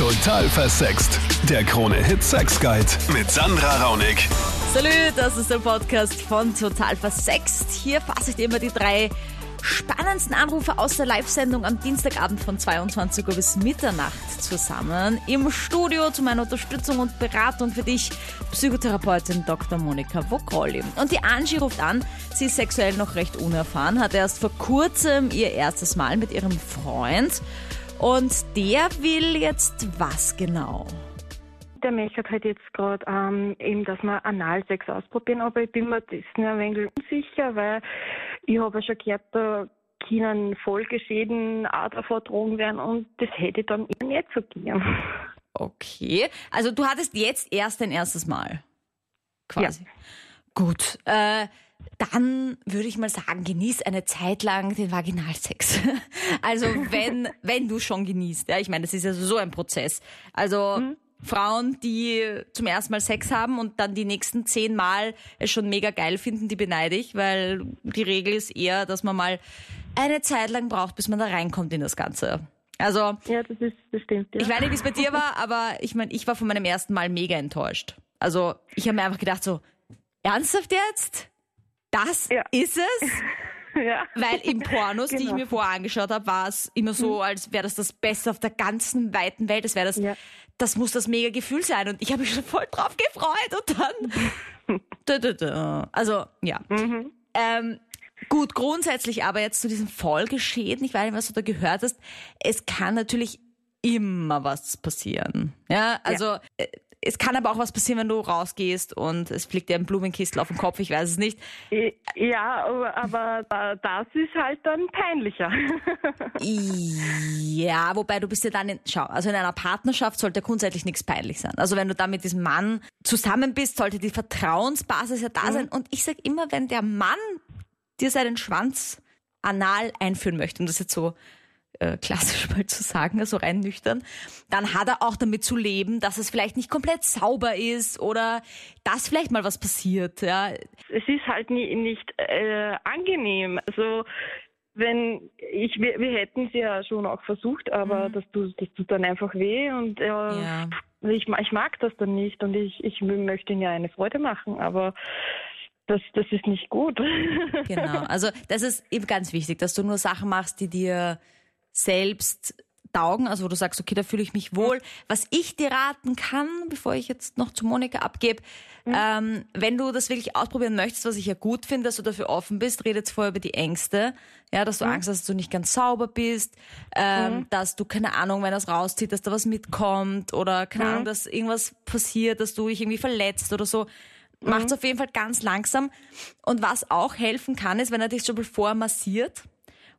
Total versext. Der Krone-Hit Sex Guide mit Sandra Raunig. Salut, das ist der Podcast von Total Versext. Hier fasse ich dir immer die drei spannendsten Anrufe aus der Live-Sendung am Dienstagabend von 22 Uhr bis Mitternacht zusammen. Im Studio zu meiner Unterstützung und Beratung für dich Psychotherapeutin Dr. Monika Vokolli. Und die Angie ruft an, sie ist sexuell noch recht unerfahren, hat erst vor kurzem ihr erstes Mal mit ihrem Freund und der will jetzt was genau? Der möchte halt jetzt gerade ähm, eben, dass wir Analsex ausprobieren, aber ich bin mir das nur ein wenig unsicher, weil ich habe ja schon gehört, da können Folgeschäden auch davor drohen werden und das hätte ich dann eher nicht so gern. Okay, also du hattest jetzt erst dein erstes Mal. Quasi. Ja. Gut. Äh, dann würde ich mal sagen, genieß eine Zeit lang den Vaginalsex. Also wenn, wenn du schon genießt. Ja, ich meine, das ist ja so ein Prozess. Also mhm. Frauen, die zum ersten Mal Sex haben und dann die nächsten zehn Mal es schon mega geil finden, die beneide ich, weil die Regel ist eher, dass man mal eine Zeit lang braucht, bis man da reinkommt in das Ganze. Also, ja, das ist bestimmt. Ja. Ich weiß nicht, wie es bei dir war, aber ich meine, ich war von meinem ersten Mal mega enttäuscht. Also, ich habe mir einfach gedacht so, ernsthaft jetzt? Das ja. ist es? Ja. Weil im Pornos, genau. die ich genau. mir vorher angeschaut habe, war es immer so, mhm. als wäre das das Beste auf der ganzen weiten Welt. Das wäre das, ja. das muss das mega Gefühl sein. Und ich habe mich schon voll drauf gefreut und dann. also, ja. Mhm. Ähm, gut, grundsätzlich aber jetzt zu diesem Folgeschäden, ich weiß nicht, was du da gehört hast. Es kann natürlich immer was passieren. Ja, also ja. Äh, es kann aber auch was passieren, wenn du rausgehst und es fliegt dir ein Blumenkistel auf den Kopf, ich weiß es nicht. Ja, aber das ist halt dann peinlicher. ja, wobei du bist ja dann, in, schau, also in einer Partnerschaft sollte grundsätzlich nichts peinlich sein. Also wenn du da mit diesem Mann zusammen bist, sollte die Vertrauensbasis ja da mhm. sein. Und ich sag immer, wenn der Mann dir seinen Schwanz anal einführen möchte, und das ist jetzt so äh, klassisch mal zu sagen, also rein nüchtern, dann hat er auch damit zu leben, dass es vielleicht nicht komplett sauber ist oder dass vielleicht mal was passiert. Ja. Es ist halt nie, nicht äh, angenehm. Also wenn ich wir, wir hätten es ja schon auch versucht, aber mhm. das, tut, das tut dann einfach weh und äh, ja. ich, ich mag das dann nicht und ich, ich möchte ihm ja eine Freude machen, aber das, das ist nicht gut. Genau, also das ist eben ganz wichtig, dass du nur Sachen machst, die dir selbst taugen, also wo du sagst, okay, da fühle ich mich wohl. Was ich dir raten kann, bevor ich jetzt noch zu Monika abgebe, mhm. ähm, wenn du das wirklich ausprobieren möchtest, was ich ja gut finde, dass du dafür offen bist, redet vorher über die Ängste, ja, dass du mhm. Angst hast, dass du nicht ganz sauber bist, ähm, mhm. dass du keine Ahnung, wenn das rauszieht, dass da was mitkommt oder keine Ahnung, dass irgendwas passiert, dass du dich irgendwie verletzt oder so. Macht's auf jeden Fall ganz langsam. Und was auch helfen kann, ist, wenn er dich schon mal vormassiert,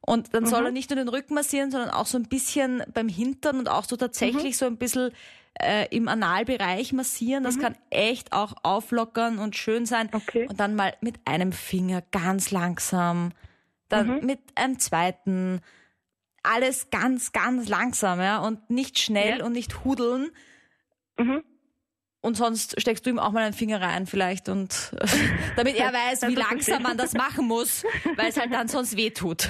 und dann mhm. soll er nicht nur den Rücken massieren, sondern auch so ein bisschen beim Hintern und auch so tatsächlich mhm. so ein bisschen äh, im Analbereich massieren. Das mhm. kann echt auch auflockern und schön sein. Okay. Und dann mal mit einem Finger ganz langsam, dann mhm. mit einem zweiten. Alles ganz, ganz langsam, ja, und nicht schnell ja. und nicht hudeln. Mhm. Und sonst steckst du ihm auch mal einen Finger rein vielleicht und damit er weiß, wie langsam man das machen muss, weil es halt dann sonst weh tut.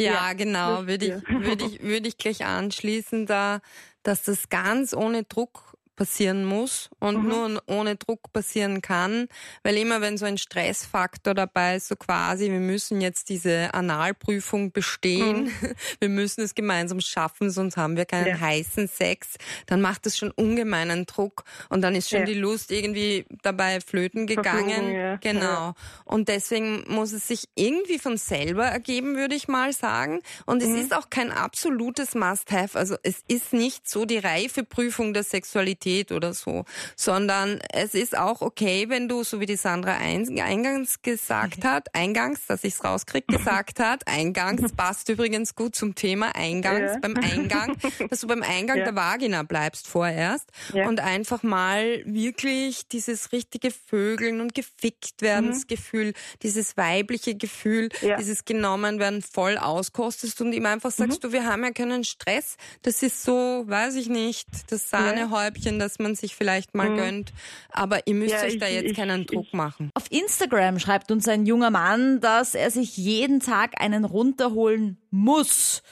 Ja, ja genau, würde ich, würde ich, würde ich gleich anschließen, da, dass das ganz ohne Druck passieren muss und mhm. nur ohne Druck passieren kann, weil immer wenn so ein Stressfaktor dabei ist, so quasi, wir müssen jetzt diese Analprüfung bestehen, mhm. wir müssen es gemeinsam schaffen, sonst haben wir keinen ja. heißen Sex, dann macht das schon ungemeinen Druck und dann ist schon ja. die Lust irgendwie dabei flöten gegangen. Ja. Genau. Und deswegen muss es sich irgendwie von selber ergeben, würde ich mal sagen. Und es mhm. ist auch kein absolutes Must-have. Also es ist nicht so die reife Prüfung der Sexualität Sexualität oder so, sondern es ist auch okay, wenn du, so wie die Sandra eingangs gesagt hat, eingangs, dass ich es rauskriege, gesagt hat, eingangs passt übrigens gut zum Thema eingangs, ja. beim Eingang, dass du beim Eingang ja. der Vagina bleibst vorerst ja. und einfach mal wirklich dieses richtige Vögeln und gefickt werdensgefühl, mhm. dieses weibliche Gefühl, dieses genommen werden voll auskostest und ihm einfach sagst, mhm. du, wir haben ja keinen Stress, das ist so, weiß ich nicht, das Sahnehäubchen dass man sich vielleicht mal mhm. gönnt. Aber ihr müsst ja, euch da jetzt ich, keinen ich, Druck ich. machen. Auf Instagram schreibt uns ein junger Mann, dass er sich jeden Tag einen runterholen muss.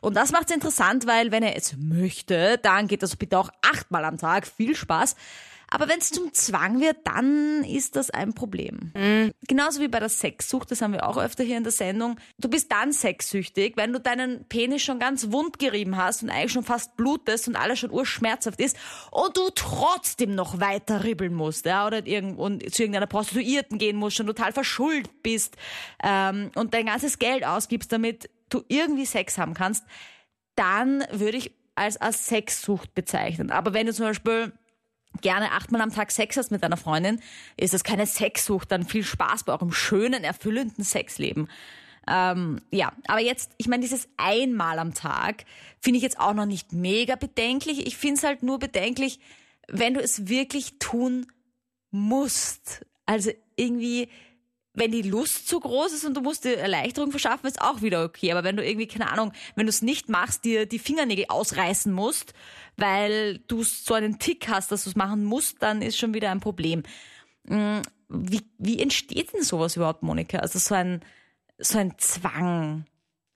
Und das macht es interessant, weil wenn er es möchte, dann geht das bitte auch achtmal am Tag. Viel Spaß. Aber wenn es zum Zwang wird, dann ist das ein Problem. Mhm. Genauso wie bei der Sexsucht, das haben wir auch öfter hier in der Sendung. Du bist dann sexsüchtig, wenn du deinen Penis schon ganz wund gerieben hast und eigentlich schon fast blutest und alles schon urschmerzhaft ist und du trotzdem noch weiter ribbeln musst, ja, oder irgend, und zu irgendeiner Prostituierten gehen musst, schon total verschuldet bist ähm, und dein ganzes Geld ausgibst, damit du irgendwie Sex haben kannst, dann würde ich als, als Sexsucht bezeichnen. Aber wenn du zum Beispiel gerne achtmal am Tag Sex hast mit deiner Freundin, ist das keine Sexsucht, dann viel Spaß bei eurem schönen, erfüllenden Sexleben. Ähm, ja, aber jetzt, ich meine, dieses einmal am Tag finde ich jetzt auch noch nicht mega bedenklich. Ich finde es halt nur bedenklich, wenn du es wirklich tun musst. Also irgendwie, wenn die Lust zu groß ist und du musst dir Erleichterung verschaffen, ist auch wieder okay. Aber wenn du irgendwie, keine Ahnung, wenn du es nicht machst, dir die Fingernägel ausreißen musst, weil du so einen Tick hast, dass du es machen musst, dann ist schon wieder ein Problem. Mm, wie, wie entsteht denn sowas überhaupt, Monika? Also so ein, so ein Zwang.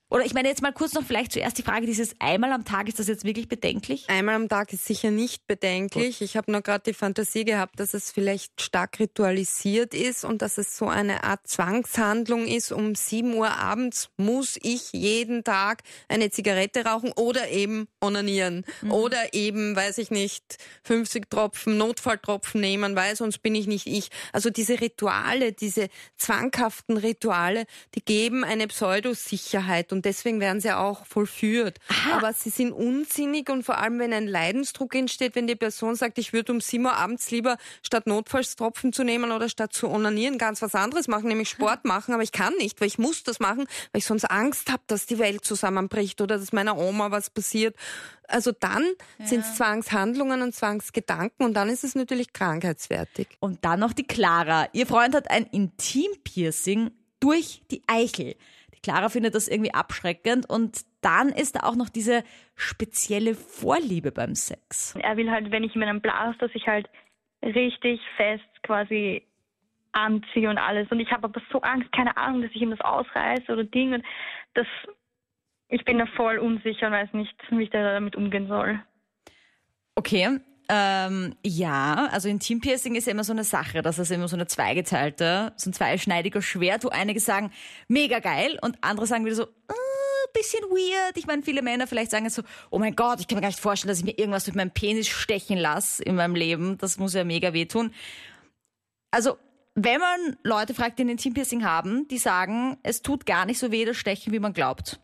Oder ich meine jetzt mal kurz noch vielleicht zuerst die Frage, dieses einmal am Tag, ist das jetzt wirklich bedenklich? Einmal am Tag ist sicher nicht bedenklich. Ich habe nur gerade die Fantasie gehabt, dass es vielleicht stark ritualisiert ist und dass es so eine Art Zwangshandlung ist. Um 7 Uhr abends muss ich jeden Tag eine Zigarette rauchen oder eben onanieren. Mhm. Oder eben, weiß ich nicht, 50 Tropfen, Notfalltropfen nehmen, weil sonst bin ich nicht ich. Also diese Rituale, diese zwanghaften Rituale, die geben eine Pseudosicherheit und deswegen werden sie auch vollführt. Aha. Aber sie sind unsinnig und vor allem, wenn ein Leidensdruck entsteht, wenn die Person sagt, ich würde um 7 Uhr abends lieber statt Notfallstropfen zu nehmen oder statt zu onanieren ganz was anderes machen, nämlich Sport machen, aber ich kann nicht, weil ich muss das machen, weil ich sonst Angst habe, dass die Welt zusammenbricht oder dass meiner Oma was passiert. Also dann ja. sind es Zwangshandlungen und Zwangsgedanken und dann ist es natürlich krankheitswertig. Und dann noch die Clara. Ihr Freund hat ein Intimpiercing durch die Eichel. Clara findet das irgendwie abschreckend und dann ist da auch noch diese spezielle Vorliebe beim Sex. Er will halt, wenn ich ihm einen Blas, dass ich halt richtig fest quasi anziehe und alles. Und ich habe aber so Angst, keine Ahnung, dass ich ihm das ausreiße oder Ding. Und das, ich bin da voll unsicher und weiß nicht, wie ich da damit umgehen soll. Okay, ähm, ja, also Intimpiercing ist ja immer so eine Sache. Das ist immer so eine zweigeteilte, so ein zweischneidiger Schwert, wo einige sagen, mega geil und andere sagen wieder so, uh, bisschen weird. Ich meine, viele Männer vielleicht sagen jetzt so, oh mein Gott, ich kann mir gar nicht vorstellen, dass ich mir irgendwas durch meinen Penis stechen lasse in meinem Leben. Das muss ja mega wehtun. Also, wenn man Leute fragt, die ein Intimpiercing haben, die sagen, es tut gar nicht so weh, das Stechen, wie man glaubt.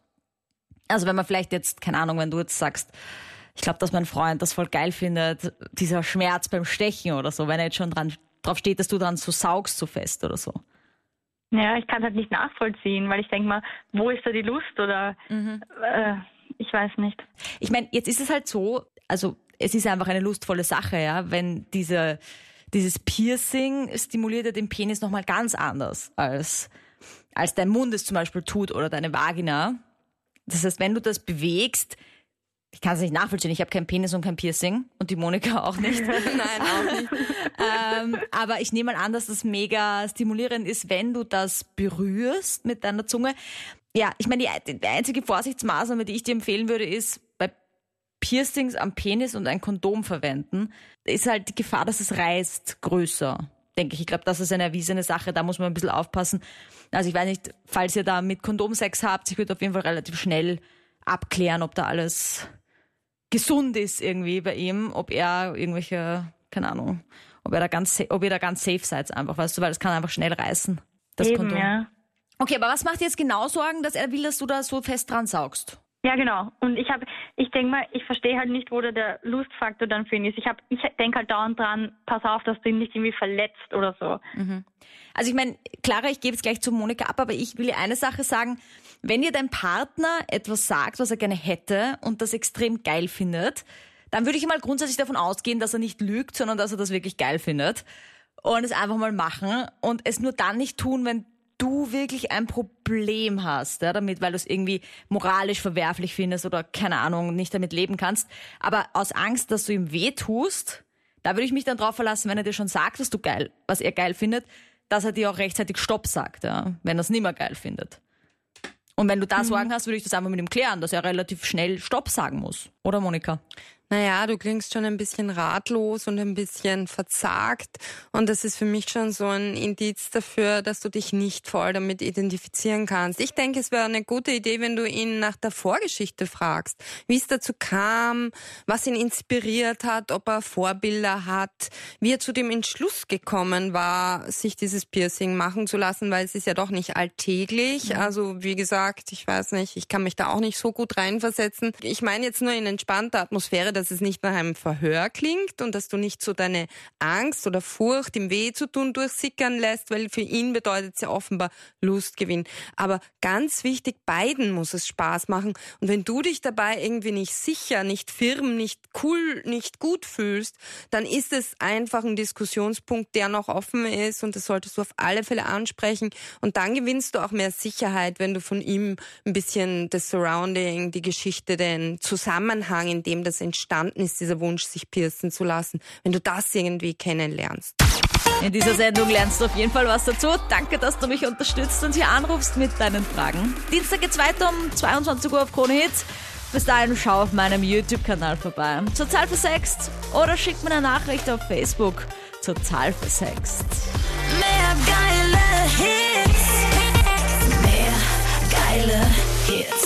Also wenn man vielleicht jetzt, keine Ahnung, wenn du jetzt sagst, ich glaube, dass mein Freund das voll geil findet, dieser Schmerz beim Stechen oder so, wenn er jetzt schon dran, drauf steht, dass du dran so saugst so fest oder so. Ja, ich kann halt nicht nachvollziehen, weil ich denke mal, wo ist da die Lust oder mhm. äh, ich weiß nicht. Ich meine, jetzt ist es halt so, also es ist einfach eine lustvolle Sache, ja, wenn diese, dieses Piercing stimuliert ja den Penis nochmal ganz anders als, als dein Mund es zum Beispiel tut oder deine Vagina. Das heißt, wenn du das bewegst, ich kann es nicht nachvollziehen. Ich habe keinen Penis und kein Piercing und die Monika auch nicht. Nein, auch nicht. ähm, aber ich nehme mal an, dass das mega stimulierend ist, wenn du das berührst mit deiner Zunge. Ja, ich meine, die, die einzige Vorsichtsmaßnahme, die ich dir empfehlen würde, ist bei Piercings am Penis und ein Kondom verwenden. Ist halt die Gefahr, dass es reißt, größer. Denke ich. Ich glaube, das ist eine erwiesene Sache. Da muss man ein bisschen aufpassen. Also ich weiß nicht, falls ihr da mit Kondomsex habt, ich würde auf jeden Fall relativ schnell abklären, ob da alles gesund ist irgendwie bei ihm, ob er irgendwelche, keine Ahnung, ob er da ganz, ob ihr da ganz safe seid einfach, weißt du, weil das kann einfach schnell reißen, das Eben, Kondom. Ja. Okay, aber was macht dir jetzt genau Sorgen, dass er will, dass du da so fest dran saugst? Ja, genau. Und ich habe, ich denke mal, ich verstehe halt nicht, wo da der Lustfaktor dann für ihn ist. Ich habe, ich denke halt dauernd dran, pass auf, dass du ihn nicht irgendwie verletzt oder so. Mhm. Also ich meine, Clara, ich gebe es gleich zu Monika ab, aber ich will dir eine Sache sagen. Wenn dir dein Partner etwas sagt, was er gerne hätte und das extrem geil findet, dann würde ich mal grundsätzlich davon ausgehen, dass er nicht lügt, sondern dass er das wirklich geil findet. Und es einfach mal machen und es nur dann nicht tun, wenn du wirklich ein Problem hast ja, damit, weil du es irgendwie moralisch verwerflich findest oder keine Ahnung, nicht damit leben kannst. Aber aus Angst, dass du ihm weh tust, da würde ich mich dann drauf verlassen, wenn er dir schon sagt, was du geil, was er geil findet, dass er dir auch rechtzeitig Stopp sagt, ja, wenn er es nicht mehr geil findet. Und wenn du da mhm. Sorgen hast, würde ich das einfach mit ihm klären, dass er relativ schnell Stopp sagen muss. Oder Monika? Naja, du klingst schon ein bisschen ratlos und ein bisschen verzagt. Und das ist für mich schon so ein Indiz dafür, dass du dich nicht voll damit identifizieren kannst. Ich denke, es wäre eine gute Idee, wenn du ihn nach der Vorgeschichte fragst, wie es dazu kam, was ihn inspiriert hat, ob er Vorbilder hat, wie er zu dem Entschluss gekommen war, sich dieses Piercing machen zu lassen, weil es ist ja doch nicht alltäglich. Ja. Also wie gesagt, ich weiß nicht, ich kann mich da auch nicht so gut reinversetzen. Ich meine jetzt nur in entspannter Atmosphäre, dass es nicht nach einem Verhör klingt und dass du nicht so deine Angst oder Furcht, ihm weh zu tun, durchsickern lässt, weil für ihn bedeutet es ja offenbar Lustgewinn. Aber ganz wichtig, beiden muss es Spaß machen. Und wenn du dich dabei irgendwie nicht sicher, nicht firm, nicht cool, nicht gut fühlst, dann ist es einfach ein Diskussionspunkt, der noch offen ist und das solltest du auf alle Fälle ansprechen. Und dann gewinnst du auch mehr Sicherheit, wenn du von ihm ein bisschen das Surrounding, die Geschichte, den Zusammenhang, in dem das entsteht, entstanden ist, dieser Wunsch, sich piercen zu lassen, wenn du das irgendwie kennenlernst. In dieser Sendung lernst du auf jeden Fall was dazu. Danke, dass du mich unterstützt und hier anrufst mit deinen Fragen. Dienstag geht's weiter um 22 Uhr auf Krone Hits. Bis dahin schau auf meinem YouTube-Kanal vorbei. Total versext oder schick mir eine Nachricht auf Facebook. Total versext. Mehr geile Hits. Mehr geile Hits.